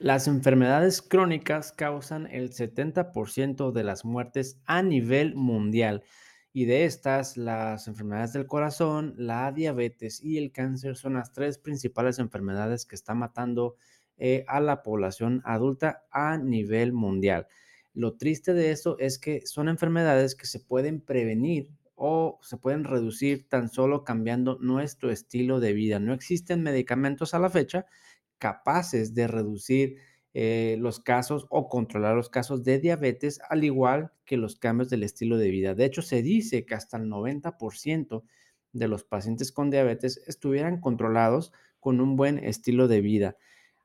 Las enfermedades crónicas causan el 70% de las muertes a nivel mundial y de estas, las enfermedades del corazón, la diabetes y el cáncer son las tres principales enfermedades que están matando eh, a la población adulta a nivel mundial. Lo triste de eso es que son enfermedades que se pueden prevenir o se pueden reducir tan solo cambiando nuestro estilo de vida. No existen medicamentos a la fecha capaces de reducir eh, los casos o controlar los casos de diabetes, al igual que los cambios del estilo de vida. De hecho, se dice que hasta el 90% de los pacientes con diabetes estuvieran controlados con un buen estilo de vida.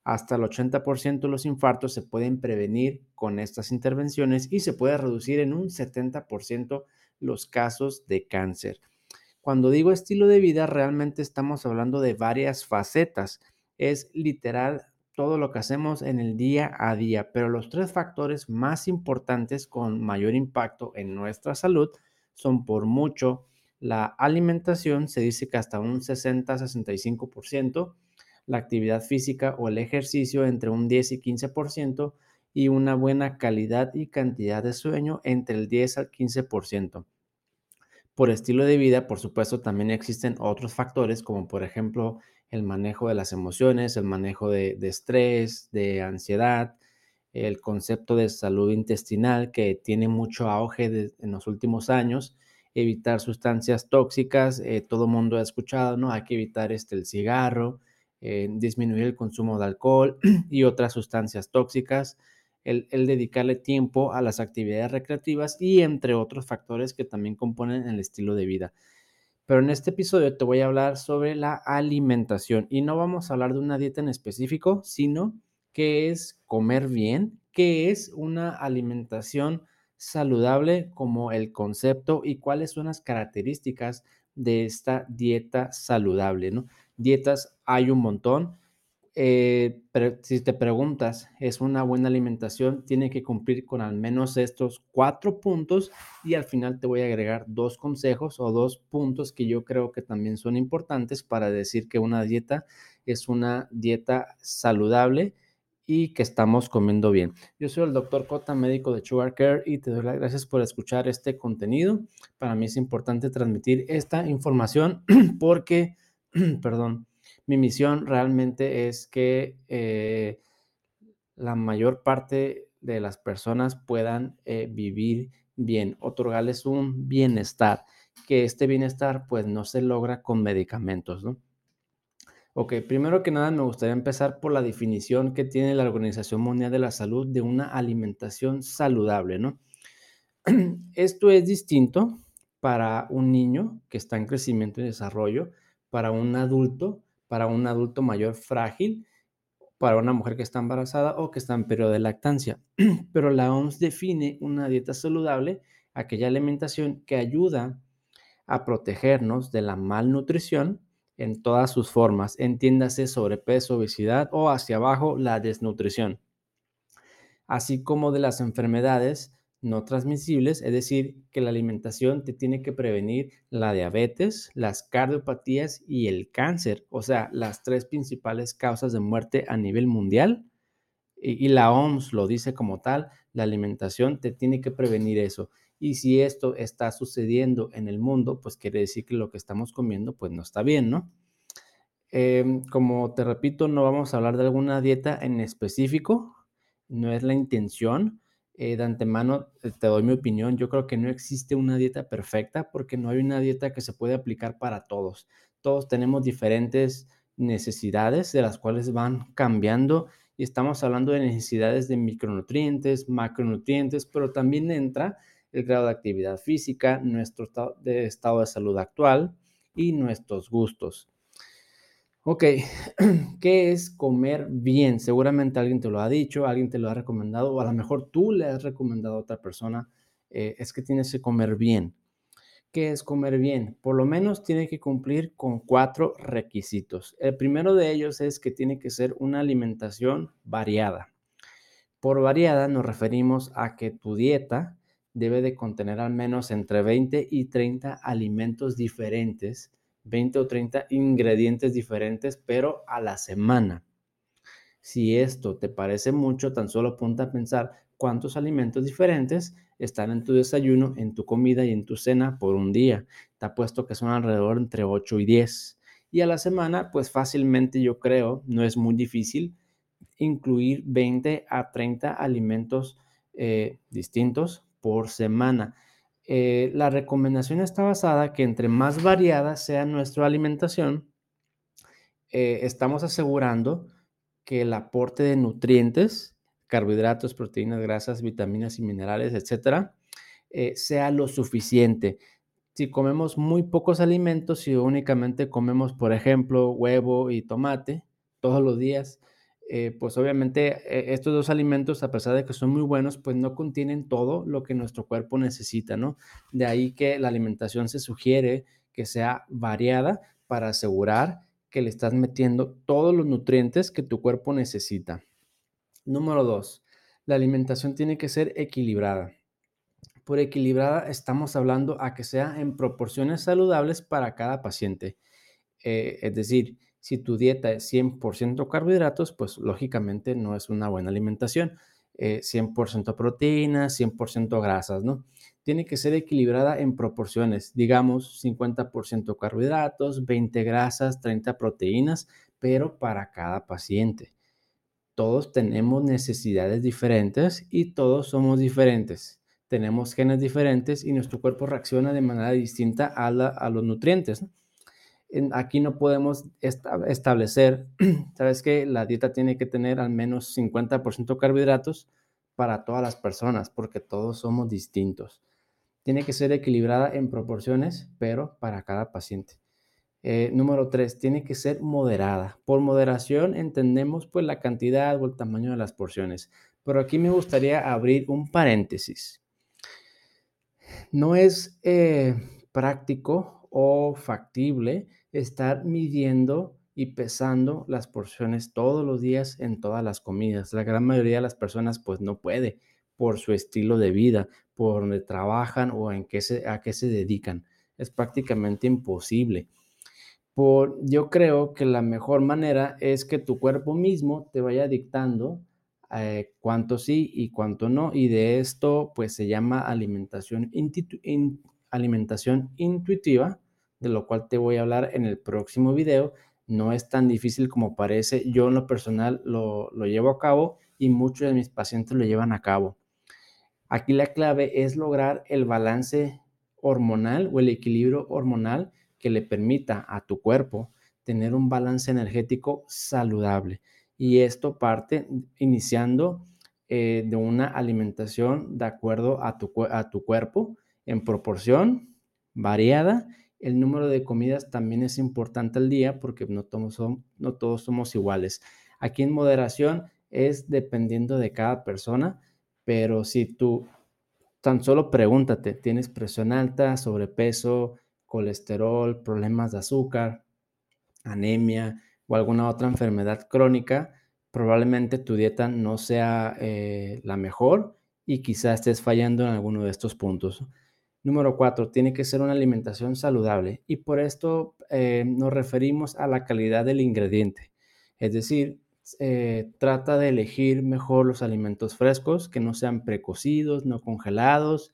Hasta el 80% de los infartos se pueden prevenir con estas intervenciones y se puede reducir en un 70% los casos de cáncer. Cuando digo estilo de vida, realmente estamos hablando de varias facetas es literal todo lo que hacemos en el día a día, pero los tres factores más importantes con mayor impacto en nuestra salud son por mucho la alimentación, se dice que hasta un 60-65%, la actividad física o el ejercicio entre un 10 y 15% y una buena calidad y cantidad de sueño entre el 10 al 15%. Por estilo de vida, por supuesto, también existen otros factores como por ejemplo el manejo de las emociones, el manejo de, estrés, de ansiedad, el concepto de salud intestinal que tiene mucho auge en los últimos años, evitar sustancias tóxicas, eh, todo mundo ha escuchado, ¿no? Hay que evitar este, el cigarro, eh, disminuir el consumo de alcohol y otras sustancias tóxicas, el, dedicarle tiempo a las actividades recreativas y entre otros factores que también componen el estilo de vida. Pero en este episodio te voy a hablar sobre la alimentación y no vamos a hablar de una dieta en específico, sino qué es comer bien, qué es una alimentación saludable como el concepto y cuáles son las características de esta dieta saludable, ¿no? Dietas hay un montón, eh, si te preguntas, ¿es una buena alimentación? Tiene que cumplir con al menos estos cuatro puntos y al final te voy a agregar dos consejos o dos puntos que yo creo que también son importantes para decir que una dieta es una dieta saludable y que estamos comiendo bien. Yo soy el doctor Cota, médico de Sugar Care y te doy las gracias por escuchar este contenido. Para mí es importante transmitir esta información porque, perdón, mi misión realmente es que eh, la mayor parte de las personas puedan eh, vivir bien, otorgarles un bienestar, que este bienestar pues no se logra con medicamentos, ¿no? Ok, primero que nada me gustaría empezar por la definición que tiene la Organización Mundial de la Salud de una alimentación saludable, ¿no? Esto es distinto para un niño que está en crecimiento y desarrollo, para un adulto para un adulto mayor frágil, para una mujer que está embarazada o que está en periodo de lactancia. Pero la OMS define una dieta saludable, aquella alimentación que ayuda a protegernos de la malnutrición en todas sus formas, entiéndase sobrepeso, obesidad o hacia abajo la desnutrición, así como de las enfermedades no transmisibles, es decir, que la alimentación te tiene que prevenir la diabetes, las cardiopatías y el cáncer, o sea, las tres principales causas de muerte a nivel mundial. Y, la OMS lo dice como tal, la alimentación te tiene que prevenir eso. Y si esto está sucediendo en el mundo, pues quiere decir que lo que estamos comiendo pues no está bien, ¿no? Em, como te repito, no vamos a hablar de alguna dieta en específico, no es la intención, eh, de antemano te doy mi opinión. Yo creo que no existe una dieta perfecta porque no hay una dieta que se puede aplicar para todos. Todos tenemos diferentes necesidades de las cuales van cambiando y estamos hablando de necesidades de micronutrientes, macronutrientes, pero también entra el grado de actividad física, nuestro estado de salud actual y nuestros gustos. Ok, ¿qué es comer bien? Seguramente alguien te lo ha dicho, alguien te lo ha recomendado, o a lo mejor tú le has recomendado a otra persona, eh, es que tienes que comer bien. ¿Qué es comer bien? Por lo menos tiene que cumplir con cuatro requisitos. El primero de ellos es que tiene que ser una alimentación variada. Por variada nos referimos a que tu dieta debe de contener al menos entre 20 y 30 alimentos diferentes 20 o 30 ingredientes diferentes, pero a la semana. Si esto te parece mucho, tan solo ponte a pensar cuántos alimentos diferentes están en tu desayuno, en tu comida y en tu cena por un día. Te apuesto que son alrededor entre 8 y 10. Y a la semana, pues fácilmente yo creo, no es muy difícil incluir 20 a 30 alimentos eh, distintos por semana. Eh, la recomendación está basada que entre más variada sea nuestra alimentación, eh, estamos asegurando que el aporte de nutrientes, carbohidratos, proteínas, grasas, vitaminas y minerales, etcétera, eh, sea lo suficiente. Si comemos muy pocos alimentos, y únicamente comemos, por ejemplo, huevo y tomate todos los días, eh, pues obviamente eh, estos dos alimentos, a pesar de que son muy buenos, pues no contienen todo lo que nuestro cuerpo necesita, ¿no? De ahí que la alimentación se sugiere que sea variada para asegurar que le estás metiendo todos los nutrientes que tu cuerpo necesita. Número dos, la alimentación tiene que ser equilibrada. Por equilibrada estamos hablando a que sea en proporciones saludables para cada paciente. Eh, es decir, si tu dieta es 100% carbohidratos, pues lógicamente no es una buena alimentación. 100% eh, proteínas, 100% grasas, ¿no? Tiene que ser equilibrada en proporciones, digamos 50% carbohidratos, 20 grasas, 30 proteínas, pero para cada paciente. Todos tenemos necesidades diferentes y todos somos diferentes. Tenemos genes diferentes y nuestro cuerpo reacciona de manera distinta a, a los nutrientes. ¿no? Aquí no podemos establecer, sabes que la dieta tiene que tener al menos 50% carbohidratos para todas las personas, porque todos somos distintos. Tiene que ser equilibrada en proporciones, pero para cada paciente. Eh, número tres, tiene que ser moderada. Por moderación entendemos pues la cantidad o el tamaño de las porciones. Pero aquí me gustaría abrir un paréntesis. No es eh, práctico o factible estar midiendo y pesando las porciones todos los días en todas las comidas. La gran mayoría de las personas pues no puede por su estilo de vida, por donde trabajan o en qué se, a qué se dedican. Es prácticamente imposible. Por, yo creo que la mejor manera es que tu cuerpo mismo te vaya dictando eh, cuánto sí y cuánto no. Y de esto pues se llama alimentación, alimentación intuitiva de lo cual te voy a hablar en el próximo video. No es tan difícil como parece. Yo en lo personal lo, llevo a cabo y muchos de mis pacientes lo llevan a cabo. Aquí la clave es lograr el balance hormonal o el equilibrio hormonal que le permita a tu cuerpo tener un balance energético saludable. Y esto parte iniciando eh, de una alimentación de acuerdo a tu, a tu cuerpo en proporción variada el número de comidas también es importante al día porque no todos, somos iguales. Aquí en moderación es dependiendo de cada persona, pero si tú tan solo pregúntate, ¿tienes presión alta, sobrepeso, colesterol, problemas de azúcar, anemia o alguna otra enfermedad crónica? Probablemente tu dieta no sea eh, la mejor y quizás estés fallando en alguno de estos puntos. Número cuatro, tiene que ser una alimentación saludable y por esto eh, nos referimos a la calidad del ingrediente. Es decir, eh, trata de elegir mejor los alimentos frescos, que no sean precocidos, no congelados.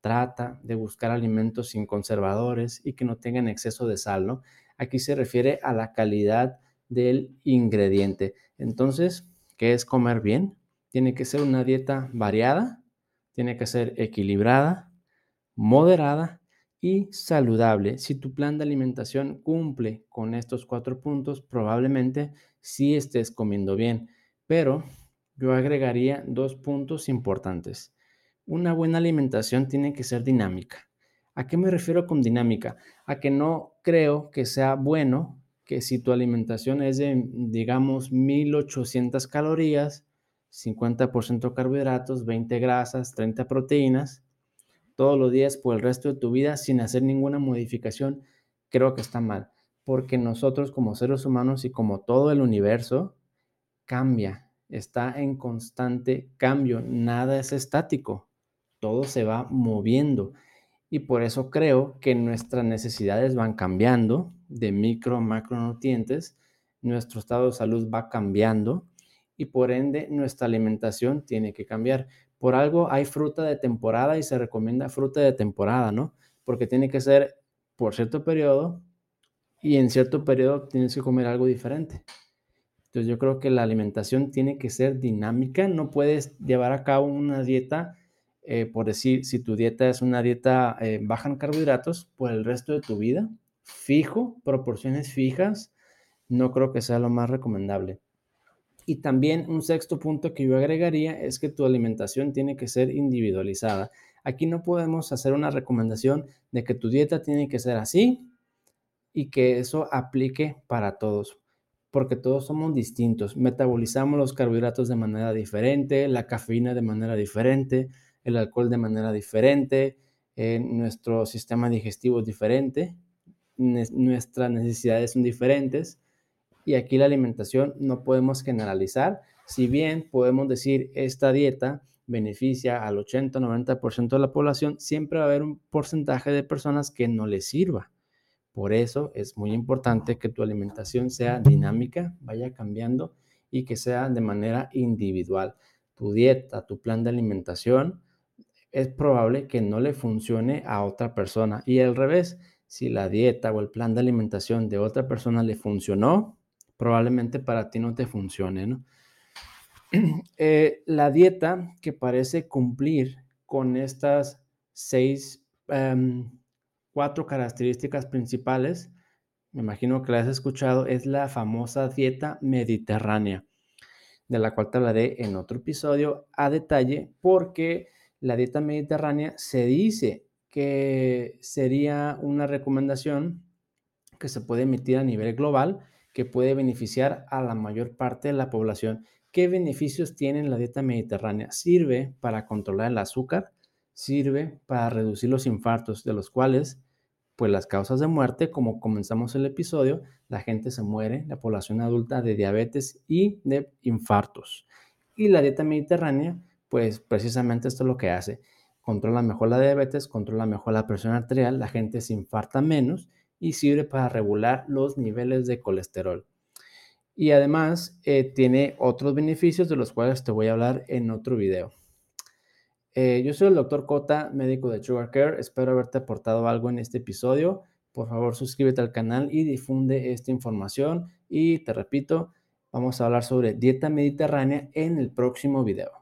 Trata de buscar alimentos sin conservadores y que no tengan exceso de sal, ¿no? Aquí se refiere a la calidad del ingrediente. Entonces, ¿qué es comer bien? Tiene que ser una dieta variada, tiene que ser equilibrada, moderada y saludable. Si tu plan de alimentación cumple con estos cuatro puntos, probablemente sí estés comiendo bien, pero yo agregaría dos puntos importantes. Una buena alimentación tiene que ser dinámica. ¿A qué me refiero con dinámica? A que no creo que sea bueno que si tu alimentación es de, digamos, 1800 calorías, 50% carbohidratos, 20 grasas, 30 proteínas, todos los días por el resto de tu vida sin hacer ninguna modificación, creo que está mal. Porque nosotros como seres humanos y como todo el universo cambia, está en constante cambio, nada es estático, todo se va moviendo. Y por eso creo que nuestras necesidades van cambiando de micro, macronutrientes, nuestro estado de salud va cambiando y por ende nuestra alimentación tiene que cambiar. Por algo hay fruta de temporada y se recomienda fruta de temporada, ¿no? Porque tiene que ser por cierto periodo y en cierto periodo tienes que comer algo diferente. Entonces yo creo que la alimentación tiene que ser dinámica, no puedes llevar a cabo una dieta, eh, por decir, si tu dieta es una dieta eh, baja en carbohidratos, por el resto de tu vida, fijo, proporciones fijas, no creo que sea lo más recomendable. Y también un sexto punto que yo agregaría es que tu alimentación tiene que ser individualizada. Aquí no podemos hacer una recomendación de que tu dieta tiene que ser así y que eso aplique para todos, porque todos somos distintos. Metabolizamos los carbohidratos de manera diferente, la cafeína de manera diferente, el alcohol de manera diferente, eh, nuestro sistema digestivo es diferente, nuestras necesidades son diferentes y aquí la alimentación no podemos generalizar, si bien podemos decir esta dieta beneficia al 80-90% de la población, siempre va a haber un porcentaje de personas que no les sirva. Por eso es muy importante que tu alimentación sea dinámica, vaya cambiando y que sea de manera individual. Tu dieta, tu plan de alimentación, es probable que no le funcione a otra persona. Y al revés, si la dieta o el plan de alimentación de otra persona le funcionó, probablemente para ti no te funcione, ¿no? Eh, la dieta que parece cumplir con estas seis, em, cuatro características principales, me imagino que la has escuchado, es la famosa dieta mediterránea, de la cual te hablaré en otro episodio a detalle, porque la dieta mediterránea se dice que sería una recomendación que se puede emitir a nivel global que puede beneficiar a la mayor parte de la población. ¿Qué beneficios tiene la dieta mediterránea? Sirve para controlar el azúcar, sirve para reducir los infartos, de los cuales, pues las causas de muerte, como comenzamos el episodio, la gente se muere, la población adulta de diabetes y de infartos. Y la dieta mediterránea, pues precisamente esto es lo que hace. Controla mejor la diabetes, controla mejor la presión arterial, la gente se infarta menos y sirve para regular los niveles de colesterol. Y además eh, tiene otros beneficios de los cuales te voy a hablar en otro video. Eh, yo soy el doctor Cota, médico de Sugar Care. Espero haberte aportado algo en este episodio. Por favor, suscríbete al canal y difunde esta información. Y te repito, vamos a hablar sobre dieta mediterránea en el próximo video.